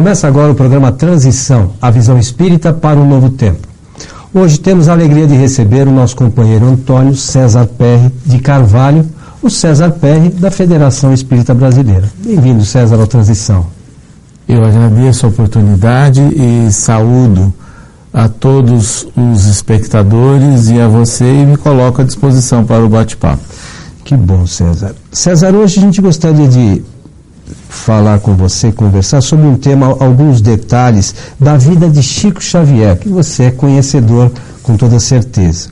Começa agora o programa Transição, a visão espírita para um novo tempo. Hoje temos a alegria de receber o nosso companheiro Antônio César Perry de Carvalho, o César Perry da Federação Espírita Brasileira. Bem-vindo, César, ao Transição. Eu agradeço a oportunidade e saúdo a todos os espectadores e a você e me coloco à disposição para o bate-papo. Que bom, César. César, hoje a gente gostaria de falar com você, conversar sobre um tema, alguns detalhes da vida de Chico Xavier, que você é conhecedor com toda certeza.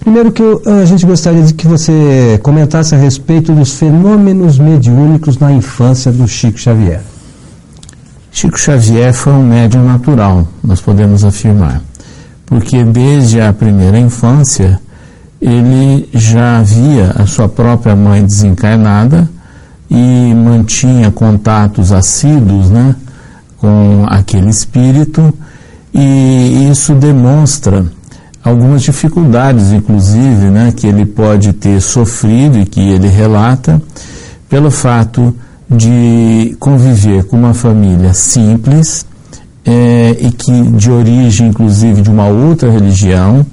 Primeiro que eu, a gente gostaria de que você comentasse a respeito dos fenômenos mediúnicos na infância do Chico Xavier. Chico Xavier foi um médium natural, nós podemos afirmar, porque desde a primeira infância ele já via a sua própria mãe desencarnada e mantinha contatos assíduos né, com aquele espírito, e isso demonstra algumas dificuldades, inclusive, né, que ele pode ter sofrido e que ele relata, pelo fato de conviver com uma família simples é, e que de origem, inclusive, de uma outra religião,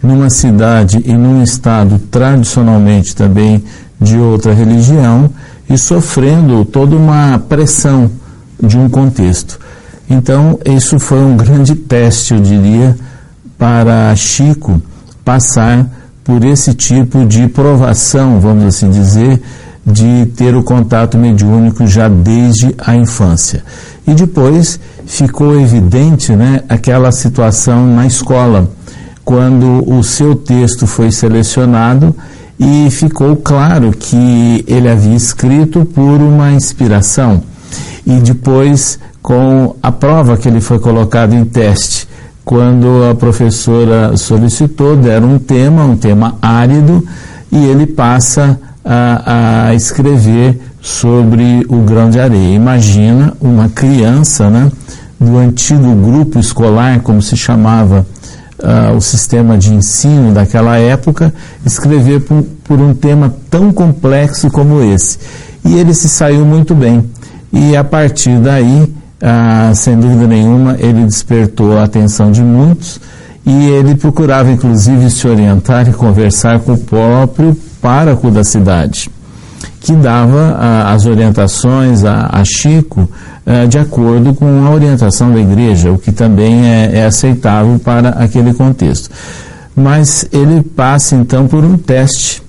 numa cidade e num estado tradicionalmente também de outra religião, e sofrendo toda uma pressão de um contexto. Então, isso foi um grande teste, eu diria, para Chico passar por esse tipo de provação, vamos assim dizer, de ter o contato mediúnico já desde a infância. E depois ficou evidente né, aquela situação na escola, quando o seu texto foi selecionado e ficou claro que ele havia escrito por uma inspiração. E depois, com a prova que ele foi colocado em teste, quando a professora solicitou, deram um tema, um tema árido, e ele passa a, a escrever sobre o grão de areia. Imagina uma criança, né, do antigo grupo escolar, como se chamava uh, o sistema de ensino daquela época, escrever por, por um tema tão complexo como esse. E ele se saiu muito bem. E a partir daí, ah, sem dúvida nenhuma, ele despertou a atenção de muitos e ele procurava, inclusive, se orientar e conversar com o próprio pároco da cidade, que dava ah, as orientações a, a Chico eh, de acordo com a orientação da igreja, o que também é, é aceitável para aquele contexto. Mas ele passa então por um teste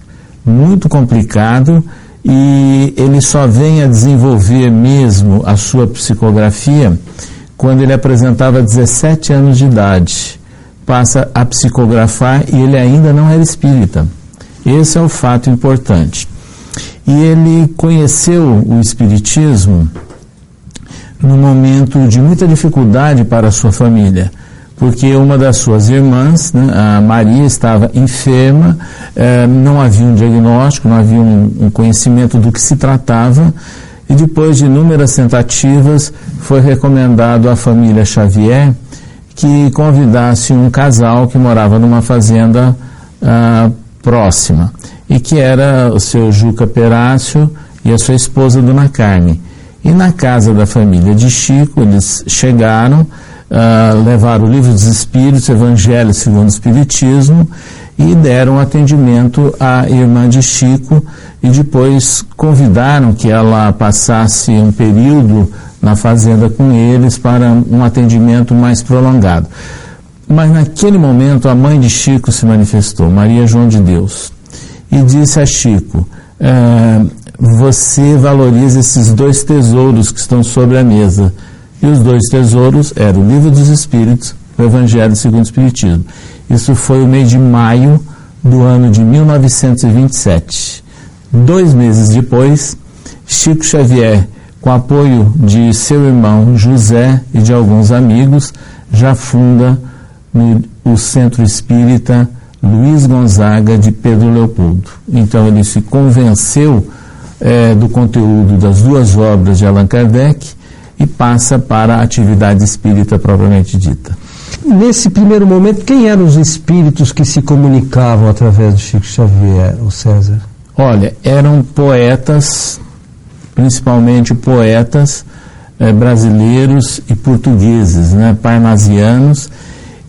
muito complicado e ele só vem a desenvolver mesmo a sua psicografia quando ele apresentava 17 anos de idade. Passa a psicografar e ele ainda não era espírita. Esse é o fato importante. E ele conheceu o espiritismo num momento de muita dificuldade para a sua família, porque uma das suas irmãs, né, a Maria, estava enferma, eh, não havia um diagnóstico, não havia um, um conhecimento do que se tratava, e depois de inúmeras tentativas, foi recomendado à família Xavier que convidasse um casal que morava numa fazenda ah, próxima, e que era o seu Juca Perácio e a sua esposa Dona Carme. E na casa da família de Chico, eles chegaram, uh, levaram o livro dos Espíritos, Evangelho segundo o Espiritismo, e deram atendimento à irmã de Chico e depois convidaram que ela passasse um período na fazenda com eles para um atendimento mais prolongado. Mas naquele momento a mãe de Chico se manifestou, Maria João de Deus, e disse a Chico: eh, você valoriza esses dois tesouros que estão sobre a mesa. E os dois tesouros eram o Livro dos Espíritos e o Evangelho segundo o Espiritismo. Isso foi o mês de maio do ano de 1927. Dois meses depois, Chico Xavier, com apoio de seu irmão José e de alguns amigos, já funda no, o Centro Espírita Luiz Gonzaga de Pedro Leopoldo. Então ele se convenceu é, do conteúdo das duas obras de Allan Kardec e passa para a atividade espírita propriamente dita. Nesse primeiro momento, quem eram os espíritos que se comunicavam através do Chico Xavier, o César? Olha, eram poetas, principalmente poetas eh, brasileiros e portugueses, né, parnasianos,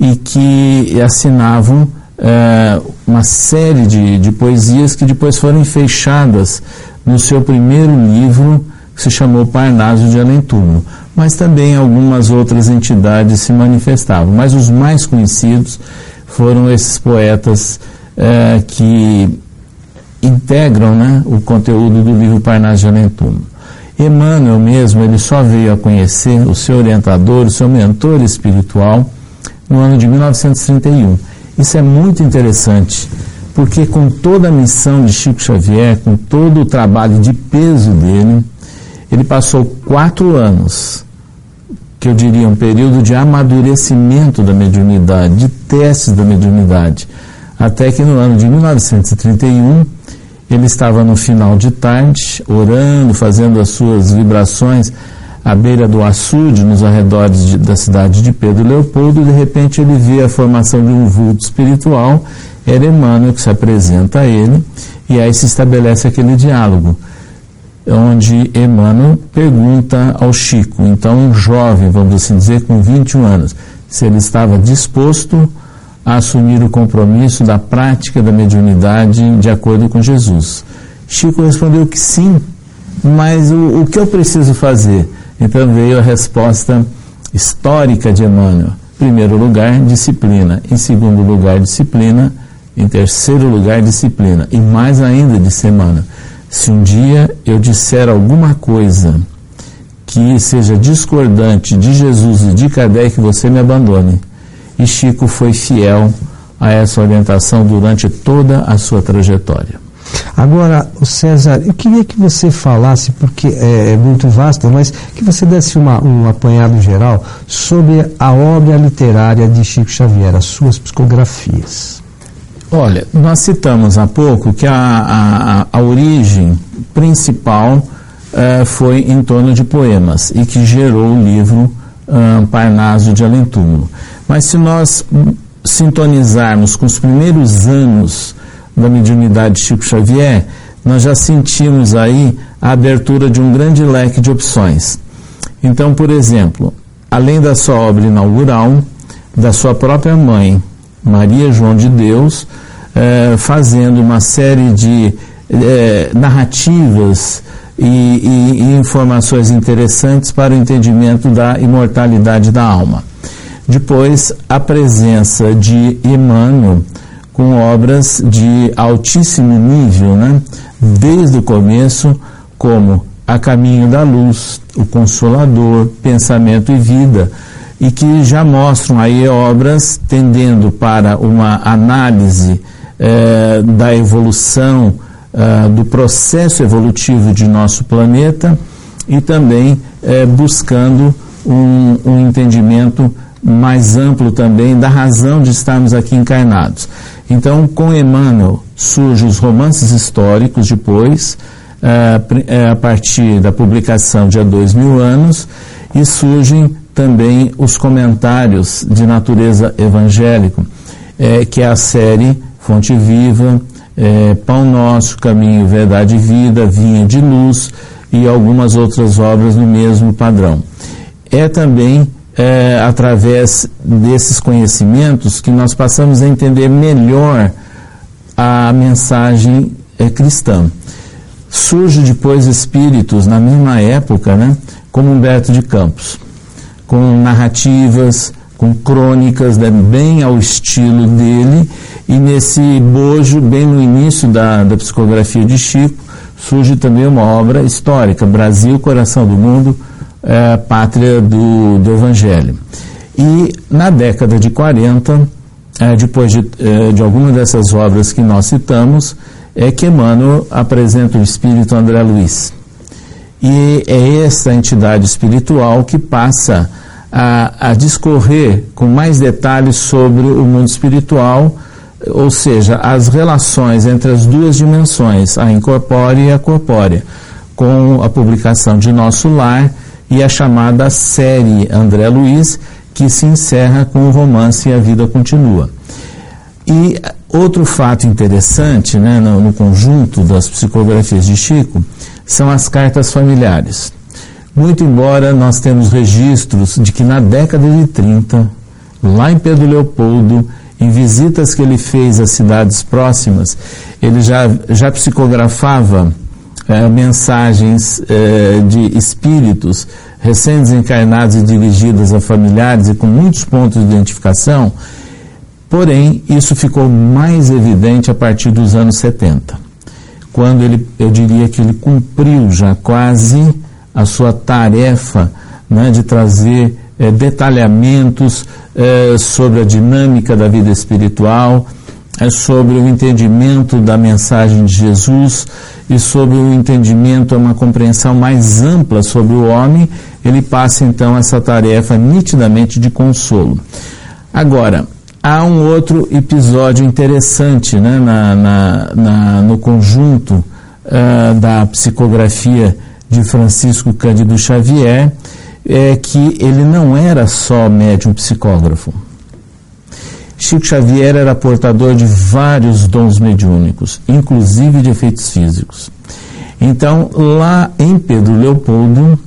e que assinavam eh, uma série de, de poesias que depois foram fechadas no seu primeiro livro, que se chamou Parnaso de Além Túmulo. Mas também algumas outras entidades se manifestavam. Mas os mais conhecidos foram esses poetas eh, que integram né, o conteúdo do livro Parnaso de Além Túmulo. Emmanuel mesmo, ele só veio a conhecer o seu orientador, o seu mentor espiritual, no ano de 1931. Isso é muito interessante, porque com toda a missão de Chico Xavier, com todo o trabalho de peso dele, ele passou quatro anos, que eu diria um período de amadurecimento da mediunidade, de testes da mediunidade, até que no ano de 1931 ele estava no final de tarde, orando, fazendo as suas vibrações à beira do açude, nos arredores de, da cidade de Pedro Leopoldo, de repente ele vê a formação de um vulto espiritual, era Emmanuel que se apresenta a ele, e aí se estabelece aquele diálogo, onde Emmanuel pergunta ao Chico, então um jovem, vamos assim dizer, com 21 anos, se ele estava disposto a assumir o compromisso da prática da mediunidade de acordo com Jesus. Chico respondeu que sim, mas o, o que eu preciso fazer? Então veio a resposta histórica de Emmanuel. Em primeiro lugar, disciplina. Em segundo lugar, disciplina. Em terceiro lugar, disciplina. E mais ainda, disse Emmanuel, se um dia eu disser alguma coisa que seja discordante de Jesus e de Kardec, você me abandone. E Chico foi fiel a essa orientação durante toda a sua trajetória. Agora, César, eu queria que você falasse, porque é, é muito vasto, mas que você desse uma, um apanhado geral sobre a obra literária de Chico Xavier, as suas psicografias. Olha, nós citamos há pouco que a, a, a origem principal uh, foi em torno de poemas e que gerou o livro Parnaso de Além Túmulo. Mas se nós sintonizarmos com os primeiros anos da mediunidade de Chico Xavier, nós já sentimos aí a abertura de um grande leque de opções. Então, por exemplo, além da sua obra inaugural, da sua própria mãe, Maria João de Deus, eh, fazendo uma série de eh, narrativas e, e, e informações interessantes para o entendimento da imortalidade da alma. Depois, a presença de Emmanuel com obras de altíssimo nível, né? desde o começo, como A Caminho da Luz, O Consolador, Pensamento e Vida, e que já mostram aí obras tendendo para uma análise eh, da evolução, eh, do processo evolutivo de nosso planeta e também eh, buscando um, um entendimento mais amplo também da razão de estarmos aqui encarnados. Então, com Emmanuel surgem os romances históricos depois, uh, a partir da publicação de há dois mil anos, e surgem também os comentários de natureza evangélico, eh, que é a série Fonte Viva, eh, Pão Nosso, Caminho, Verdade e Vida, Vinha de Luz e algumas outras obras no mesmo padrão. É também é, através desses conhecimentos que nós passamos a entender melhor a mensagem é, cristã. Surge depois espíritos na mesma época, né, como Humberto de Campos, com narrativas, com crônicas né, bem ao estilo dele, e nesse bojo, bem no início da, da psicografia de Chico, surge também uma obra histórica, Brasil, Coração do Mundo, é, pátria do, do Evangelho. E na década de 40, é, depois de, é, de algumas dessas obras que nós citamos, é que Emmanuel apresenta o Espírito André Luiz. E é essa entidade espiritual que passa a, a discorrer com mais detalhes sobre o mundo espiritual, ou seja, as relações entre as duas dimensões, a incorpórea e a corpórea, com a publicação de Nosso Lar e a chamada série André Luiz, que se encerra com o romance E a Vida Continua. E outro fato interessante né, no, no conjunto das psicografias de Chico são as cartas familiares. Muito embora nós temos registros de que na década de 30, lá em Pedro Leopoldo, em visitas que ele fez às cidades próximas, ele já, já psicografava é, mensagens é, de espíritos recém-desencarnados e dirigidas a familiares e com muitos pontos de identificação, porém, isso ficou mais evidente a partir dos anos 70, quando ele, eu diria que ele cumpriu já quase a sua tarefa né, de trazer é, detalhamentos é, sobre a dinâmica da vida espiritual, é, sobre o entendimento da mensagem de Jesus e sobre o entendimento, uma compreensão mais ampla sobre o homem, ele passa então essa tarefa nitidamente de consolo. Agora, há um outro episódio interessante né, na, na, na no conjunto uh, da psicografia de Francisco Cândido Xavier, é que ele não era só médium psicógrafo. Chico Xavier era portador de vários dons mediúnicos, inclusive de efeitos físicos. Então, lá em Pedro Leopoldo,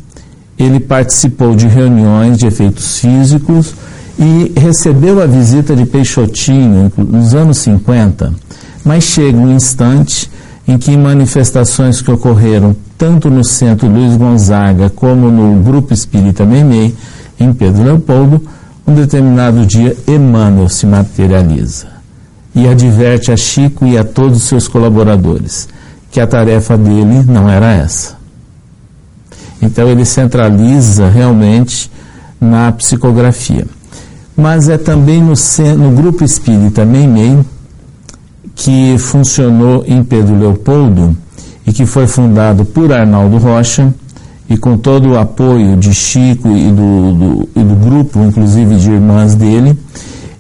ele participou de reuniões de efeitos físicos e recebeu a visita de Peixotinho nos anos 50, mas chega um instante em que manifestações que ocorreram tanto no Centro Luiz Gonzaga como no Grupo Espírita Memei, em Pedro Leopoldo, um determinado dia Emmanuel se materializa e adverte a Chico e a todos os seus colaboradores que a tarefa dele não era essa. Então ele centraliza realmente na psicografia. Mas é também no, no grupo espírita Meimei, que funcionou em Pedro Leopoldo e que foi fundado por Arnaldo Rocha, e com todo o apoio de Chico e do, do, e do grupo, inclusive de irmãs dele,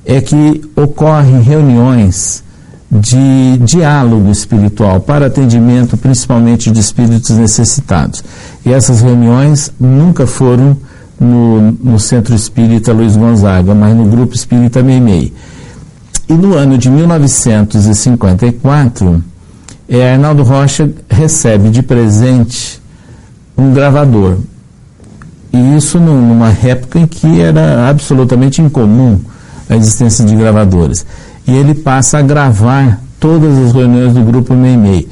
é que ocorrem reuniões de diálogo espiritual para atendimento principalmente de espíritos necessitados. E essas reuniões nunca foram no, no Centro Espírita Luiz Gonzaga, mas no Grupo Espírita Meimei. E no ano de 1954, é, Arnaldo Rocha recebe de presente um gravador. E isso numa época em que era absolutamente incomum a existência de gravadores. E ele passa a gravar todas as reuniões do grupo Meimei.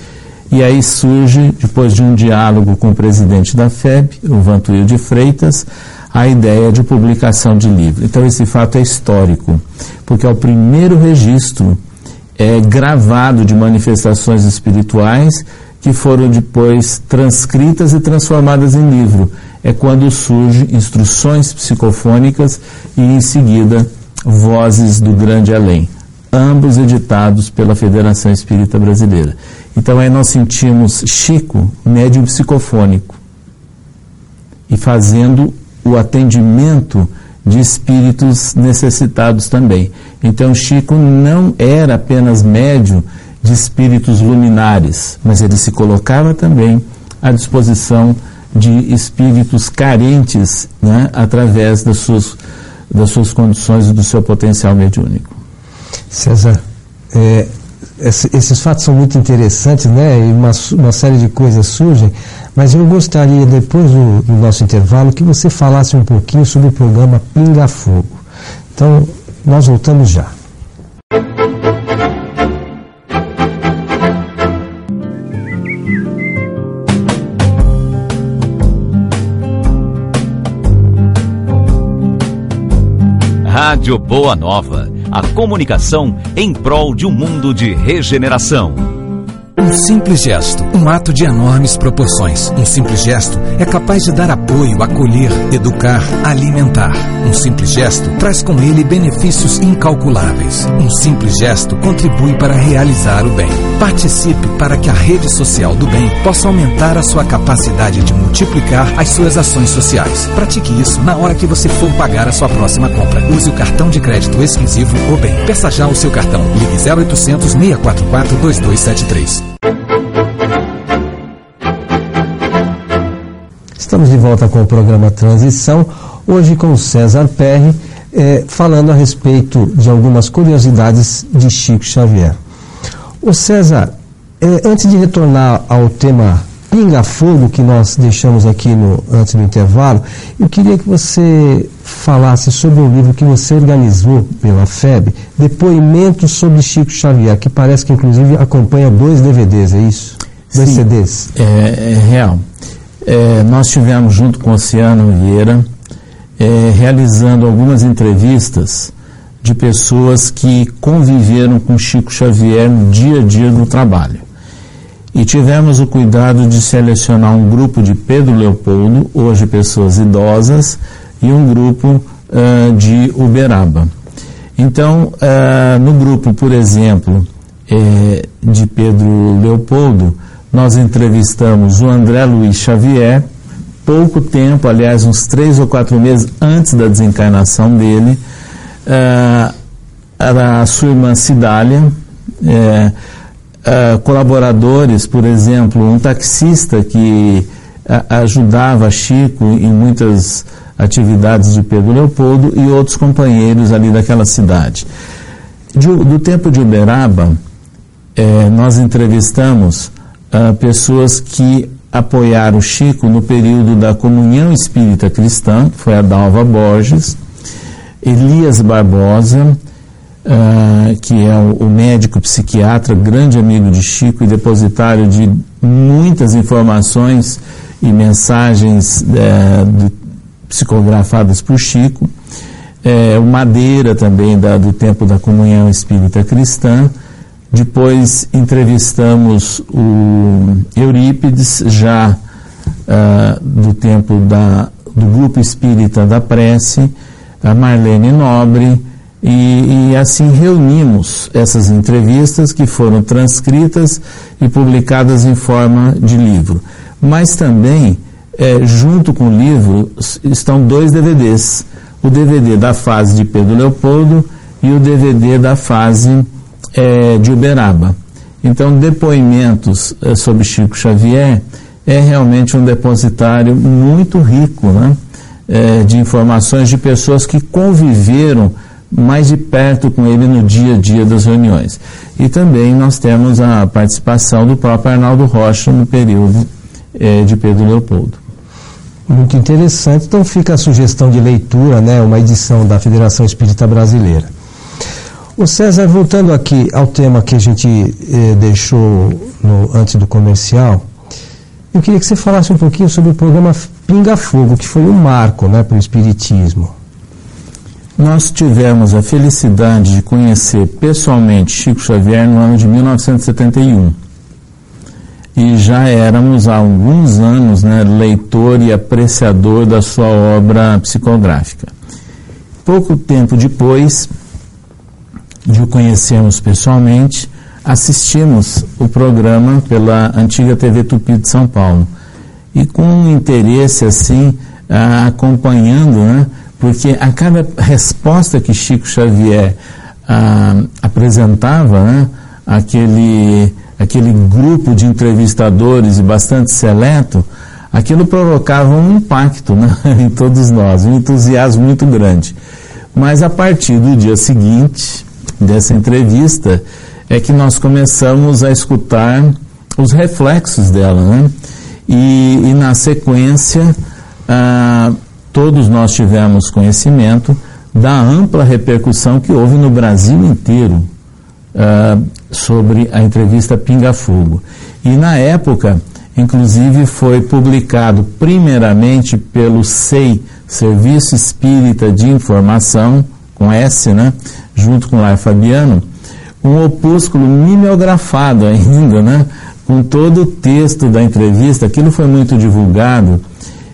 E aí surge, depois de um diálogo com o presidente da FEB, o Vantuil de Freitas, a ideia de publicação de livro. Então esse fato é histórico, porque é o primeiro registro é, gravado de manifestações espirituais que foram depois transcritas e transformadas em livro. É quando surgem instruções psicofônicas e, em seguida, Vozes do Grande Além, ambos editados pela Federação Espírita Brasileira. Então aí nós sentimos Chico, médium psicofônico, e fazendo o atendimento de espíritos necessitados também. Então Chico não era apenas médium de espíritos luminares, mas ele se colocava também à disposição de espíritos carentes né, através das suas, das suas condições e do seu potencial mediúnico. César, é, esses fatos são muito interessantes, né? E uma, uma série de coisas surgem, mas eu gostaria, depois do, do nosso intervalo, que você falasse um pouquinho sobre o programa Pinga Fogo. Então, nós voltamos já. Rádio Boa Nova, a comunicação em prol de um mundo de regeneração. Um simples gesto, um ato de enormes proporções. Um simples gesto é capaz de dar apoio, acolher, educar, alimentar. Um simples gesto traz com ele benefícios incalculáveis. Um simples gesto contribui para realizar o bem. Participe para que a rede social do bem possa aumentar a sua capacidade de multiplicar as suas ações sociais. Pratique isso na hora que você for pagar a sua próxima compra. Use o cartão de crédito exclusivo O Bem. Peça já o seu cartão. Ligue 0800 644 2273. Estamos de volta com o programa Transição, hoje com César Perry, eh, falando a respeito de algumas curiosidades de Chico Xavier. O César, eh, antes de retornar ao tema pinga-fogo que nós deixamos aqui no, antes do intervalo, eu queria que você falasse sobre um livro que você organizou pela FEB, Depoimentos sobre Chico Xavier, que parece que inclusive acompanha dois DVDs, é isso? Dois Sim, CDs. É, é real. É, nós tivemos junto com o Oceano Vieira é, realizando algumas entrevistas de pessoas que conviveram com Chico Xavier no dia a dia no trabalho. E tivemos o cuidado de selecionar um grupo de Pedro Leopoldo, hoje pessoas idosas, e um grupo uh, de Uberaba. Então, uh, no grupo, por exemplo, eh, de Pedro Leopoldo, nós entrevistamos o André Luiz Xavier, pouco tempo, aliás, uns três ou quatro meses antes da desencarnação dele, uh, a sua irmã Cidália, uh, colaboradores, por exemplo, um taxista que uh, ajudava Chico em muitas atividades de Pedro Leopoldo e outros companheiros ali daquela cidade. De, do tempo de Uberaba, eh, nós entrevistamos uh, pessoas que apoiaram Chico no período da Comunhão Espírita Cristã, que foi a Dalva Borges, Elias Barbosa, uh, que é o, o, médico psiquiatra, grande amigo de Chico e depositário de muitas informações e mensagens uh, psicografadas por Chico. É, o Madeira também da, do tempo da Comunhão Espírita Cristã. Depois entrevistamos o Eurípides, já uh, do tempo da, do Grupo Espírita da Prece, a Marlene Nobre, e, e, assim reunimos essas entrevistas que foram transcritas e publicadas em forma de livro. Mas também, é, junto com o livro, estão dois DVDs. O DVD da fase de Pedro Leopoldo e o DVD da fase é, de Uberaba. Então, depoimentos é, sobre Chico Xavier é realmente um depositário muito rico né, é, de informações de pessoas que conviveram mais de perto com ele no dia a dia das reuniões. E também nós temos a participação do próprio Arnaldo Rocha no período é, de Pedro Leopoldo. Muito interessante. Então fica a sugestão de leitura, né, uma edição da Federação Espírita Brasileira. O César, voltando aqui ao tema que a gente eh, deixou no, antes do comercial, eu queria que você falasse um pouquinho sobre o programa Pinga Fogo, que foi um marco né, para o Espiritismo. Nós tivemos a felicidade de conhecer pessoalmente Chico Xavier no ano de 1971. E já éramos há alguns anos né, leitor e apreciador da sua obra psicográfica. Pouco tempo depois de o conhecermos pessoalmente, assistimos o programa pela antiga TV Tupi de São Paulo. E com um interesse assim, acompanhando, né, porque a cada resposta que Chico Xavier ah, apresentava, né, aquele, aquele grupo de entrevistadores e bastante seleto, aquilo provocava um impacto né, em todos nós, um entusiasmo muito grande. Mas a partir do dia seguinte dessa entrevista é que nós começamos a escutar os reflexos dela, né? E, e na sequência, ah, todos nós tivemos conhecimento da ampla repercussão que houve no Brasil inteiro uh, sobre a entrevista Pinga Fogo. E na época, inclusive, foi publicado primeiramente pelo SEI, Serviço Espírita de Informação, com S, né, junto com Lar Fabiano, um opúsculo mimeografado ainda, né, com todo o texto da entrevista. Aquilo foi muito divulgado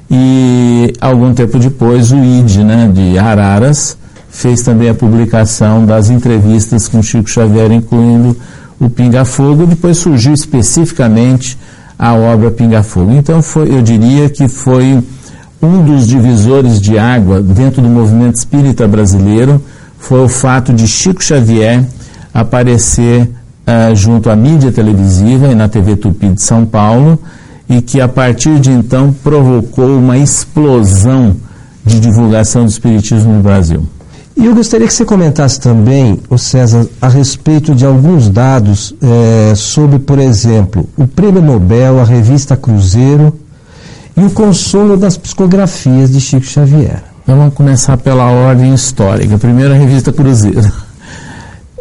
e algum tempo depois o ID né, de Araras fez também a publicação das entrevistas com Chico Xavier, incluindo o Pinga Fogo, depois surgiu especificamente a obra Pinga Fogo. Então foi, eu diria que foi um dos divisores de água dentro do movimento espírita brasileiro, foi o fato de Chico Xavier aparecer uh, junto à mídia televisiva e na TV Tupi de São Paulo, e que a partir de então provocou uma explosão de divulgação do Espiritismo no Brasil. E eu gostaria que você comentasse também, o César, a respeito de alguns dados é, sobre, por exemplo, o Prêmio Nobel, a revista Cruzeiro e o consolo das psicografias de Chico Xavier. Então, vamos começar pela ordem histórica. Primeiro, a revista Cruzeiro.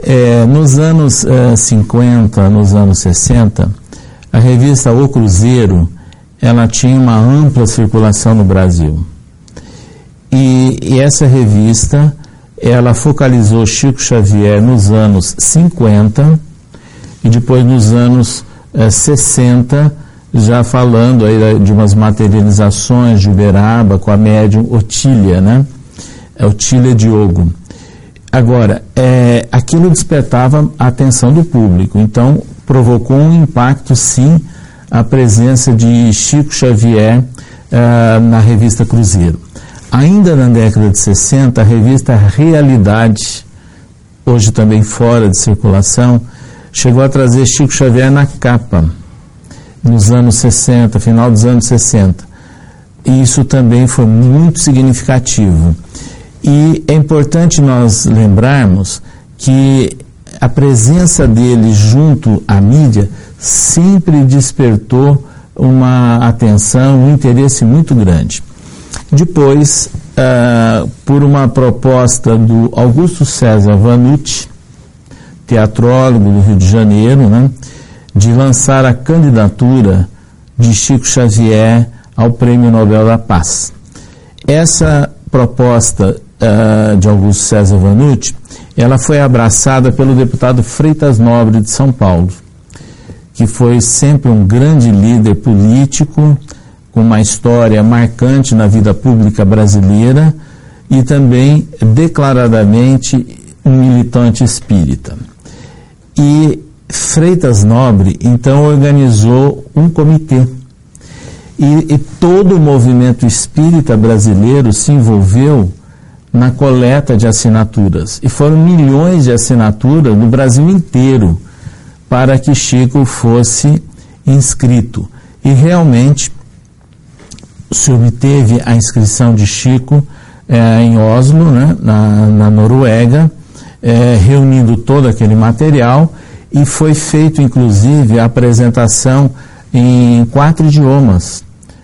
É, nos anos é, 50, nos anos 60, a revista O Cruzeiro ela tinha uma ampla circulação no Brasil. E, e essa revista ela focalizou Chico Xavier nos anos 50 e depois nos anos eh, 60, já falando aí de umas materializações de Uberaba com a médium Otília, né? É Otília Diogo. Agora, é, aquilo despertava a atenção do público, então provocou um impacto, sim, a presença de Chico Xavier uh, na revista Cruzeiro. Ainda na década de 60, a revista Realidade, hoje também fora de circulação, chegou a trazer Chico Xavier na capa, nos anos 60, final dos anos 60. E isso também foi muito significativo. E é importante nós lembrarmos que a presença dele junto à mídia sempre despertou uma atenção, um interesse muito grande. Depois, uh, por uma proposta do Augusto César Vanucci, teatrólogo do Rio de Janeiro, né, de lançar a candidatura de Chico Xavier ao Prêmio Nobel da Paz. Essa proposta uh, de Augusto César Vanucci, ela foi abraçada pelo deputado Freitas Nobre de São Paulo, que foi sempre um grande líder político, com uma história marcante na vida pública brasileira e também declaradamente um militante espírita. E Freitas Nobre então organizou um comitê. E, e todo o movimento espírita brasileiro se envolveu na coleta de assinaturas. E foram milhões de assinaturas no Brasil inteiro para que Chico fosse inscrito. E realmente se obteve a inscrição de Chico é, em Oslo, né, na, na Noruega, é, reunindo todo aquele material e foi feito inclusive a apresentação em quatro idiomas,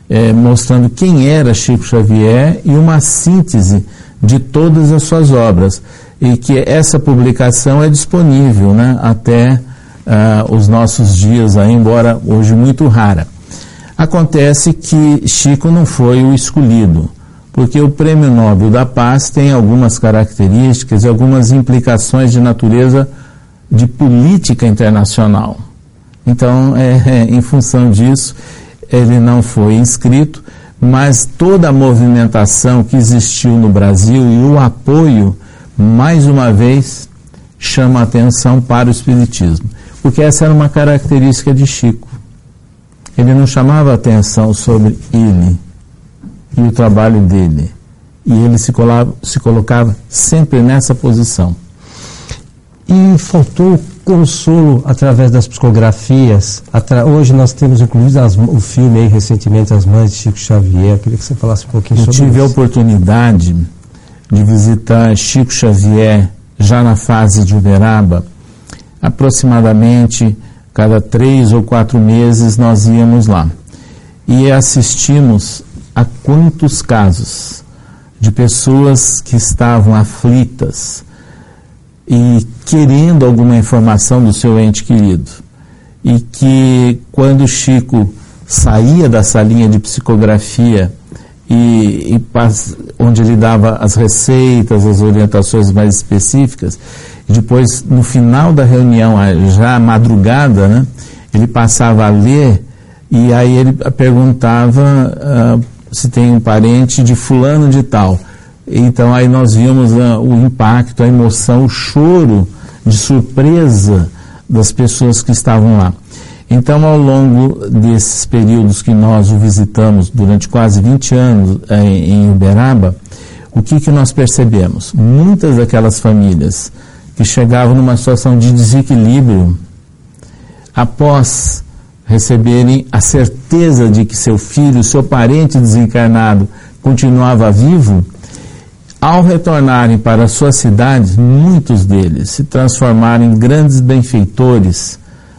é, mostrando quem era Chico Xavier e uma síntese de todas as suas obras. E que essa publicação é disponível né, até uh, os nossos dias, aí, embora hoje muito rara. Acontece que Chico não foi o escolhido, porque o Prêmio Nobel da Paz tem algumas características e algumas implicações de natureza de política internacional. Então, é, é, em função disso, ele não foi inscrito, mas toda a movimentação que existiu no Brasil e o apoio, mais uma vez, chama atenção para o Espiritismo, porque essa era uma característica de Chico ele não chamava atenção sobre ele e o trabalho dele. E ele se, colava, se colocava sempre nessa posição. E faltou consolo através das psicografias. Atra... Hoje nós temos inclusive as, o filme aí recentemente, As Mães de Chico Xavier. Eu queria que você falasse um pouquinho Eu sobre isso. Eu tive a oportunidade de visitar Chico Xavier já na fase de Uberaba, aproximadamente cada três ou quatro meses nós íamos lá e assistimos a quantos casos de pessoas que estavam aflitas e querendo alguma informação do seu ente querido. E que quando Chico saía da salinha de psicografia e, e onde ele dava as receitas, as orientações mais específicas, depois, no final da reunião, já madrugada, né, ele passava a ler e aí ele perguntava uh, se tem um parente de fulano de tal. Então aí nós vimos uh, o impacto, a emoção, o choro de surpresa das pessoas que estavam lá. Então, ao longo desses períodos que nós o visitamos durante quase 20 anos eh, em Uberaba, o que, que nós percebemos? Muitas daquelas famílias que chegavam numa situação de desequilíbrio após receberem a certeza de que seu filho, seu parente desencarnado, continuava vivo, ao retornarem para suas cidades, muitos deles se transformaram em grandes benfeitores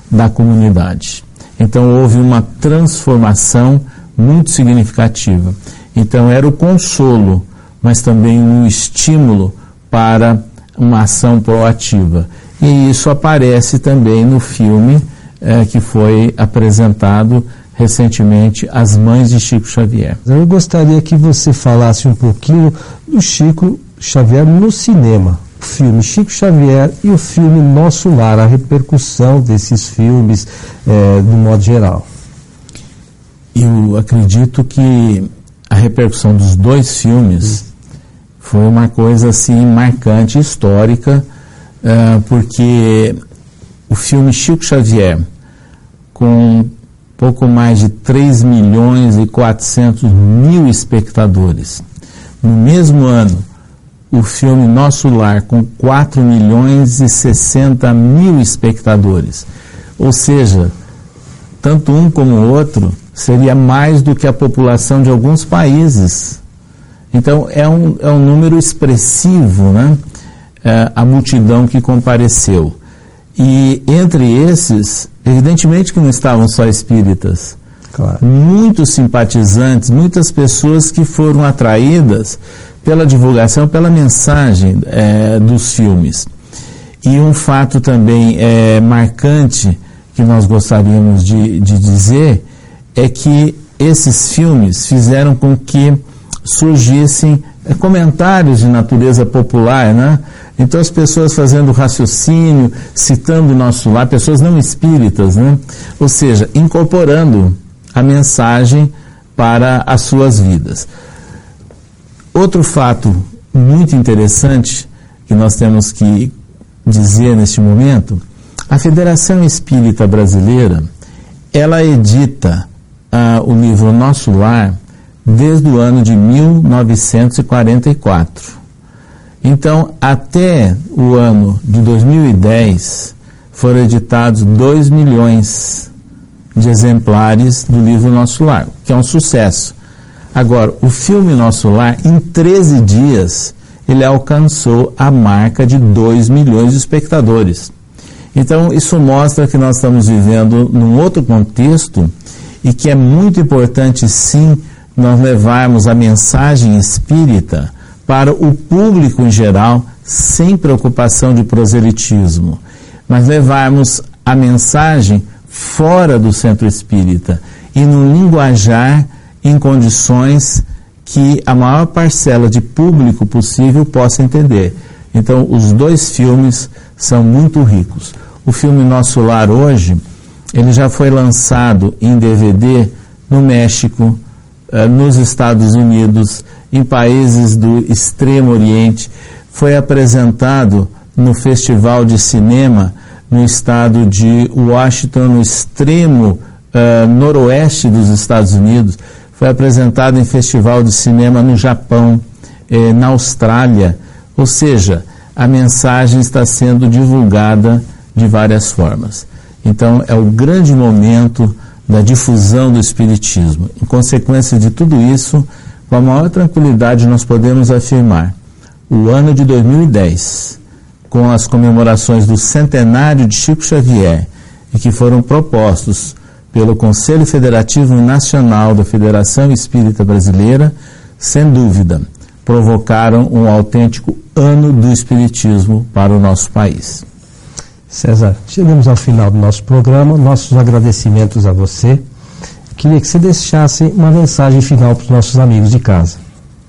da comunidade. Então houve uma transformação muito significativa. Então era o consolo, mas também um estímulo para uma ação proativa. E isso aparece também no filme eh, que foi apresentado recentemente As Mães de Chico Xavier. Eu gostaria que você falasse um pouquinho do Chico Xavier no cinema. O filme Chico Xavier e o filme Nosso Lar, a repercussão desses filmes é, do modo geral. Eu acredito que a repercussão dos dois filmes foi uma coisa assim marcante, histórica, uh, porque o filme Chico Xavier, com pouco mais de 3 milhões e 400 mil espectadores. No mesmo ano, o filme Nosso Lar, com 4 milhões e 60 mil espectadores. Ou seja, tanto um como o outro seria mais do que a população de alguns países. Então, é um, é um número expressivo, né? É, a multidão que compareceu. E entre esses, evidentemente que não estavam só espíritas. Claro. Muitos simpatizantes, muitas pessoas que foram atraídas pela divulgação, pela mensagem é, dos filmes. E um fato também é, marcante que nós gostaríamos de, de dizer é que esses filmes fizeram com que surgissem comentários de natureza popular, né? Então as pessoas fazendo raciocínio, citando o nosso lar, pessoas não espíritas, né? Ou seja, incorporando a mensagem para as suas vidas. Outro fato muito interessante que nós temos que dizer neste momento, a Federação Espírita Brasileira, ela edita ah, o livro Nosso Lar desde o ano de 1944. Então, até o ano de 2010, foram editados 2 milhões de exemplares do livro Nosso Lar, que é um sucesso. Agora, o filme Nosso Lar, em 13 dias, ele alcançou a marca de 2 milhões de espectadores. Então, isso mostra que nós estamos vivendo num outro contexto e que é muito importante, sim, nós levarmos a mensagem espírita para o público em geral, sem preocupação de proselitismo, mas levarmos a mensagem fora do centro espírita e no linguajar em condições que a maior parcela de público possível possa entender. Então, os dois filmes são muito ricos. O filme Nosso Lar hoje, ele já foi lançado em DVD no México, eh, nos Estados Unidos, em países do Extremo Oriente. Foi apresentado no Festival de Cinema no estado de Washington, no extremo uh, noroeste dos Estados Unidos. Foi apresentado em Festival de Cinema no Japão, eh, na Austrália. Ou seja, a mensagem está sendo divulgada de várias formas. Então, é o grande momento da difusão do Espiritismo. Em consequência de tudo isso, com a maior tranquilidade nós podemos afirmar: o ano de 2010, com as comemorações do centenário de Chico Xavier, e que foram propostos pelo Conselho Federativo Nacional da Federação Espírita Brasileira, sem dúvida, provocaram um autêntico ano do Espiritismo para o nosso país. César, chegamos ao final do nosso programa. Nossos agradecimentos a você. Queria que você deixasse uma mensagem final para os nossos amigos de casa.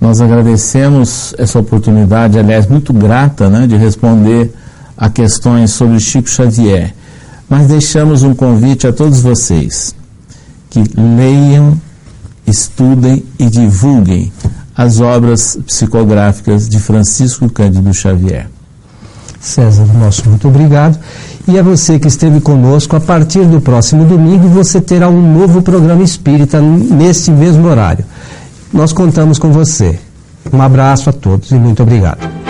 Nós agradecemos essa oportunidade, aliás, muito grata, né, de responder a questões sobre Chico Xavier. Mas deixamos um convite a todos vocês que leiam, estudem e divulguem as obras psicográficas de Francisco Cândido Xavier. César, nosso muito obrigado. E a você que esteve conosco, a partir do próximo domingo você terá um novo programa espírita nesse mesmo horário. Nós contamos com você. Um abraço a todos e muito obrigado.